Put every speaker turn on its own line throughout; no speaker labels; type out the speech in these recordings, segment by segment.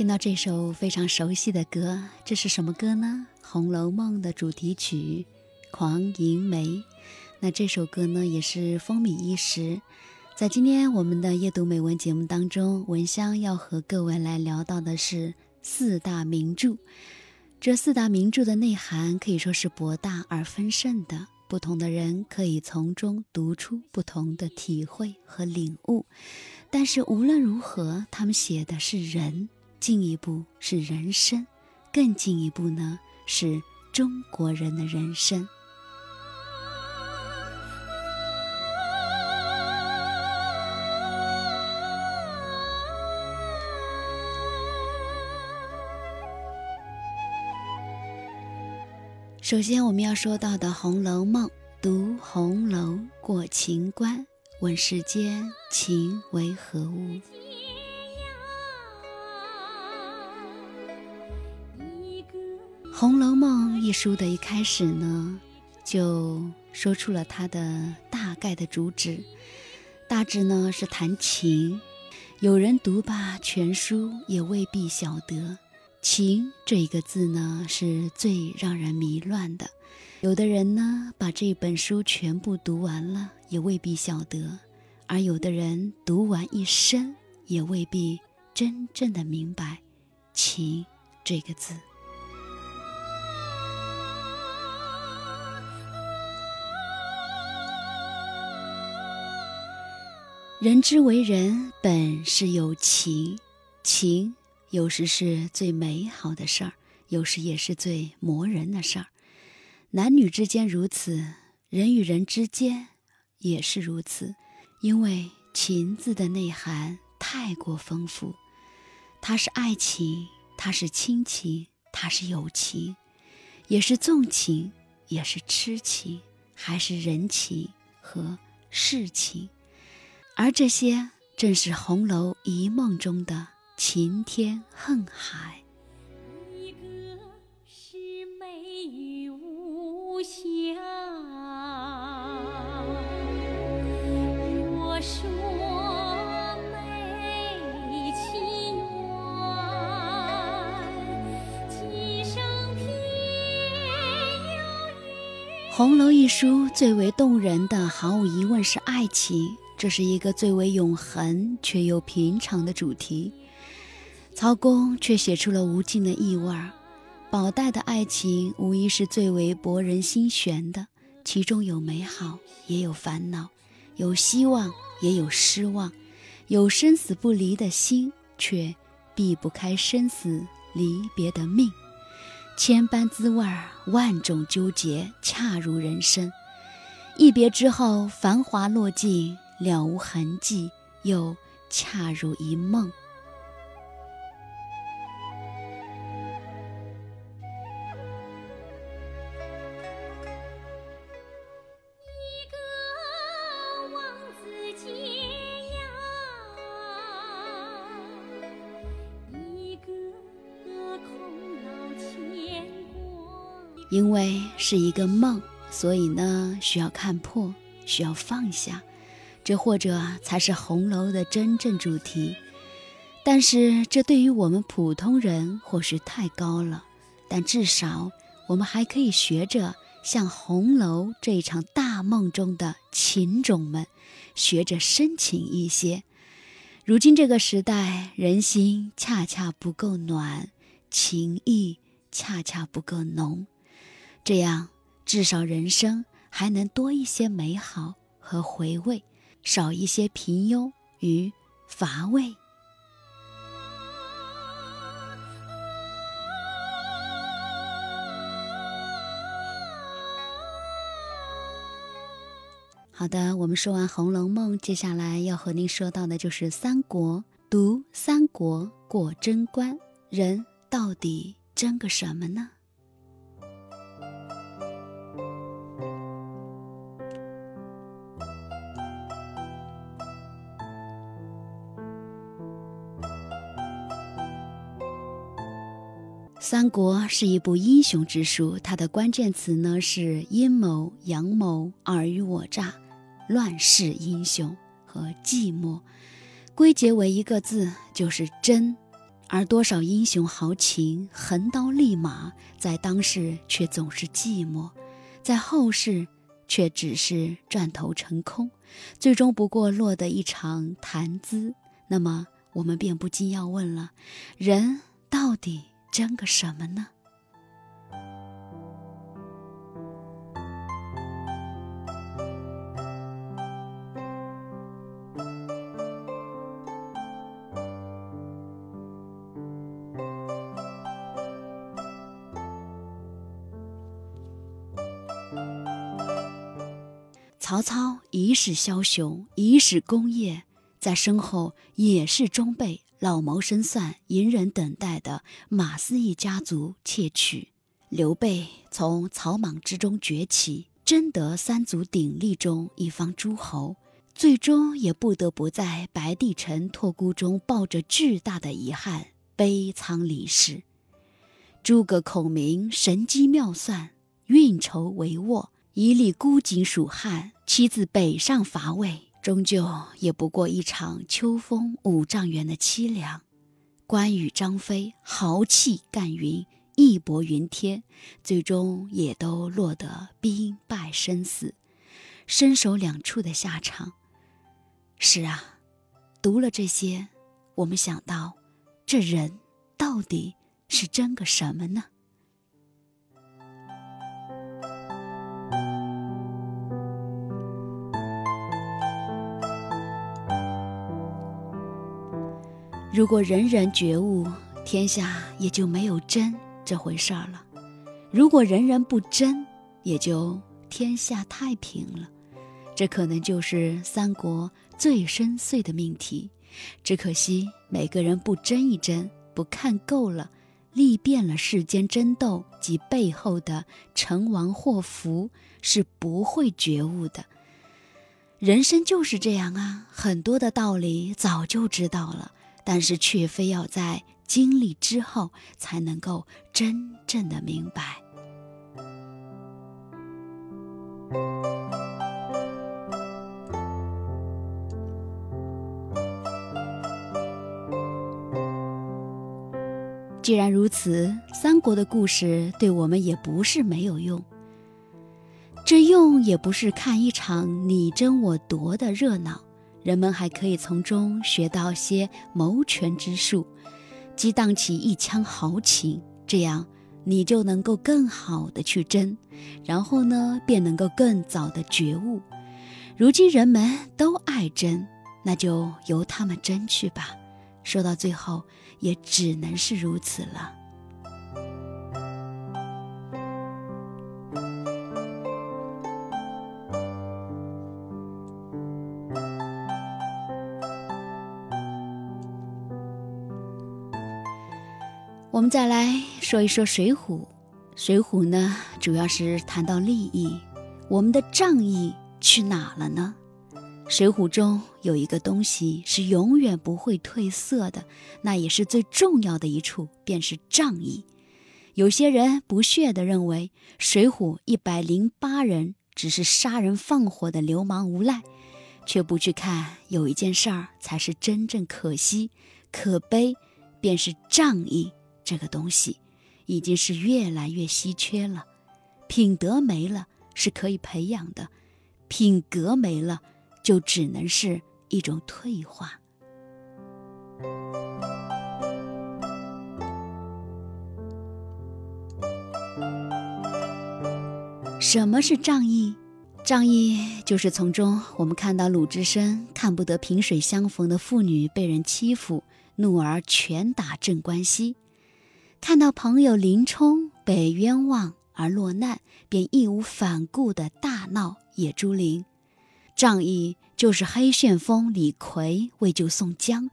听到这首非常熟悉的歌，这是什么歌呢？《红楼梦》的主题曲《狂吟梅》。那这首歌呢，也是风靡一时。在今天我们的夜读美文节目当中，文香要和各位来聊到的是四大名著。这四大名著的内涵可以说是博大而丰盛的，不同的人可以从中读出不同的体会和领悟。但是无论如何，他们写的是人。进一步是人生，更进一步呢是中国人的人生。首先我们要说到的《红楼梦》，读红楼过情关，问世间情为何物。《红楼梦》一书的一开始呢，就说出了它的大概的主旨，大致呢是谈情。有人读罢全书，也未必晓得“情”这一个字呢是最让人迷乱的。有的人呢把这本书全部读完了，也未必晓得；而有的人读完一生，也未必真正的明白“情”这个字。人之为人，本是有情，情有时是最美好的事儿，有时也是最磨人的事儿。男女之间如此，人与人之间也是如此。因为情字的内涵太过丰富，它是爱情，它是亲情，它是友情，也是纵情，也是痴情，还是人情和世情。而这些正是红楼一梦中的晴天恨海。一个是美玉无瑕，若说红楼一书最为动人的，毫无疑问是爱情。这是一个最为永恒却又平常的主题，曹公却写出了无尽的意味儿。宝黛的爱情无疑是最为博人心弦的，其中有美好，也有烦恼，有希望，也有失望，有生死不离的心，却避不开生死离别的命。千般滋味儿，万种纠结，恰如人生。一别之后，繁华落尽。了无痕迹，又恰如一梦。一个王子结呀，一个空劳牵挂。因为是一个梦，所以呢，需要看破，需要放下。这或者才是红楼的真正主题，但是这对于我们普通人或许太高了。但至少我们还可以学着像红楼这一场大梦中的情种们，学着深情一些。如今这个时代，人心恰恰不够暖，情意恰恰不够浓，这样至少人生还能多一些美好和回味。少一些平庸与乏味。好的，我们说完《红楼梦》，接下来要和您说到的就是三国。读三国过贞观，人到底争个什么呢？三国是一部英雄之书，它的关键词呢是阴谋、阳谋、尔虞我诈、乱世英雄和寂寞，归结为一个字就是真。而多少英雄豪情、横刀立马，在当世却总是寂寞，在后世却只是转头成空，最终不过落得一场谈资。那么，我们便不禁要问了：人到底争个什么呢？曹操一世枭雄，一世功业，在身后也是装备老谋深算、隐忍等待的马思义家族窃取。刘备从草莽之中崛起，争得三足鼎立中一方诸侯，最终也不得不在白帝城托孤中抱着巨大的遗憾悲仓离世。诸葛孔明神机妙算，运筹帷幄。一力孤井蜀汉，妻子北上伐魏，终究也不过一场秋风五丈原的凄凉。关羽、张飞豪气干云，义薄云天，最终也都落得兵败身死，身首两处的下场。是啊，读了这些，我们想到，这人到底是争个什么呢？如果人人觉悟，天下也就没有争这回事儿了；如果人人不争，也就天下太平了。这可能就是三国最深邃的命题。只可惜每个人不争一争，不看够了，历遍了世间争斗及背后的成王祸福，是不会觉悟的。人生就是这样啊，很多的道理早就知道了。但是却非要在经历之后才能够真正的明白。既然如此，三国的故事对我们也不是没有用。这用也不是看一场你争我夺的热闹。人们还可以从中学到些谋权之术，激荡起一腔豪情，这样你就能够更好的去争，然后呢，便能够更早的觉悟。如今人们都爱争，那就由他们争去吧。说到最后，也只能是如此了。我们再来说一说《水浒》。《水浒》呢，主要是谈到利益。我们的仗义去哪了呢？《水浒》中有一个东西是永远不会褪色的，那也是最重要的一处，便是仗义。有些人不屑地认为，《水浒》一百零八人只是杀人放火的流氓无赖，却不去看有一件事儿才是真正可惜、可悲，便是仗义。这个东西已经是越来越稀缺了，品德没了是可以培养的，品格没了就只能是一种退化。什么是仗义？仗义就是从中我们看到鲁智深看不得萍水相逢的妇女被人欺负，怒而拳打镇关西。看到朋友林冲被冤枉而落难，便义无反顾的大闹野猪林。仗义就是黑旋风李逵为救宋江，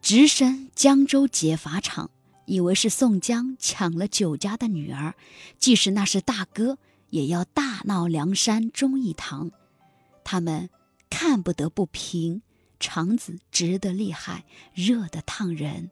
直身江州劫法场，以为是宋江抢了酒家的女儿，即使那是大哥，也要大闹梁山忠义堂。他们看不得不平，肠子直得厉害，热得烫人。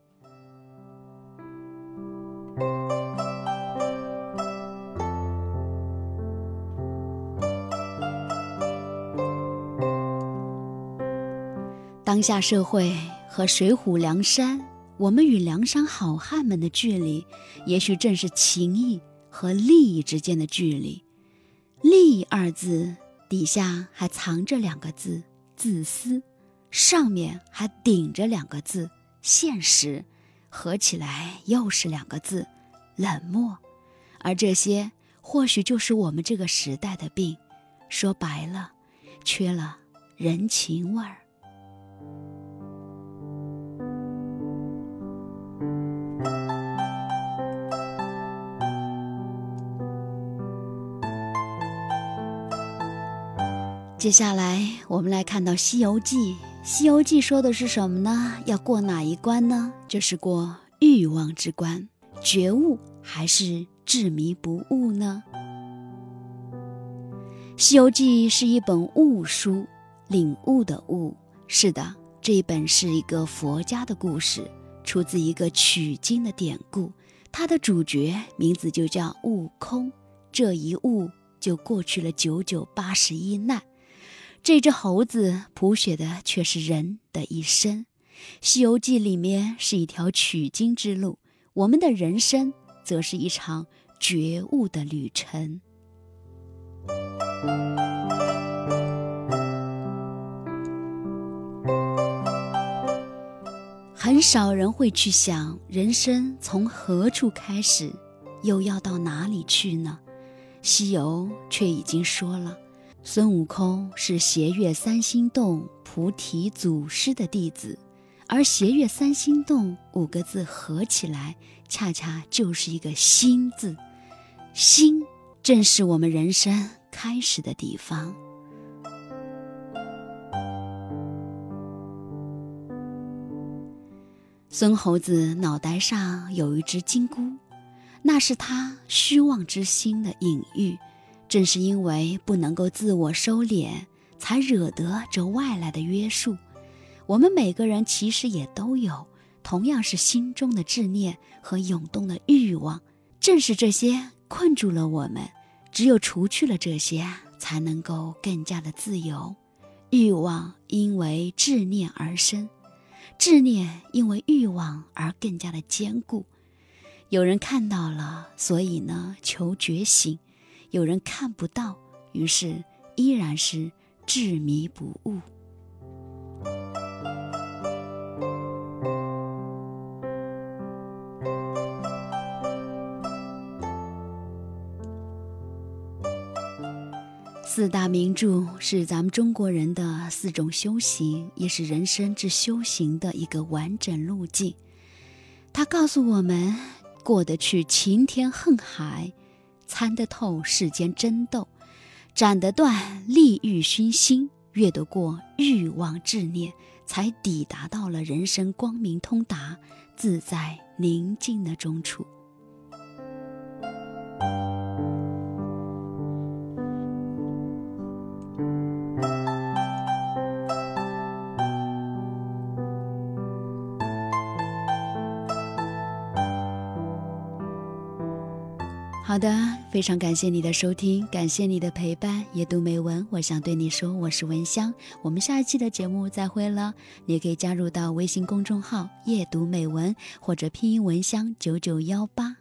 当下社会和水浒梁山我们与梁山好汉们的距离，也许正是情义和利益之间的距离。利益二字底下还藏着两个字“自私”，上面还顶着两个字“现实”，合起来又是两个字“冷漠”。而这些，或许就是我们这个时代的病。说白了，缺了人情味儿。接下来，我们来看到《西游记》。《西游记》说的是什么呢？要过哪一关呢？就是过欲望之关，觉悟还是执迷不悟呢？《西游记》是一本悟书，领悟的悟。是的，这一本是一个佛家的故事，出自一个取经的典故。它的主角名字就叫悟空，这一悟就过去了九九八十一难。这只猴子谱写的却是人的一生，《西游记》里面是一条取经之路，我们的人生则是一场觉悟的旅程。很少人会去想，人生从何处开始，又要到哪里去呢？西游却已经说了，孙悟空是斜月三星洞菩提祖师的弟子，而斜月三星洞五个字合起来，恰恰就是一个心字，心正是我们人生。开始的地方。孙猴子脑袋上有一只金箍，那是他虚妄之心的隐喻。正是因为不能够自我收敛，才惹得这外来的约束。我们每个人其实也都有，同样是心中的执念和涌动的欲望。正是这些困住了我们。只有除去了这些，才能够更加的自由。欲望因为执念而生，执念因为欲望而更加的坚固。有人看到了，所以呢求觉醒；有人看不到，于是依然是执迷不悟。四大名著是咱们中国人的四种修行，也是人生之修行的一个完整路径。它告诉我们，过得去晴天恨海，参得透世间争斗，斩得断利欲熏心，越得过欲望执念，才抵达到了人生光明通达、自在宁静的中处。好的，非常感谢你的收听，感谢你的陪伴。阅读美文，我想对你说，我是文香。我们下一期的节目再会了，你也可以加入到微信公众号“阅读美文”或者拼音文香九九幺八。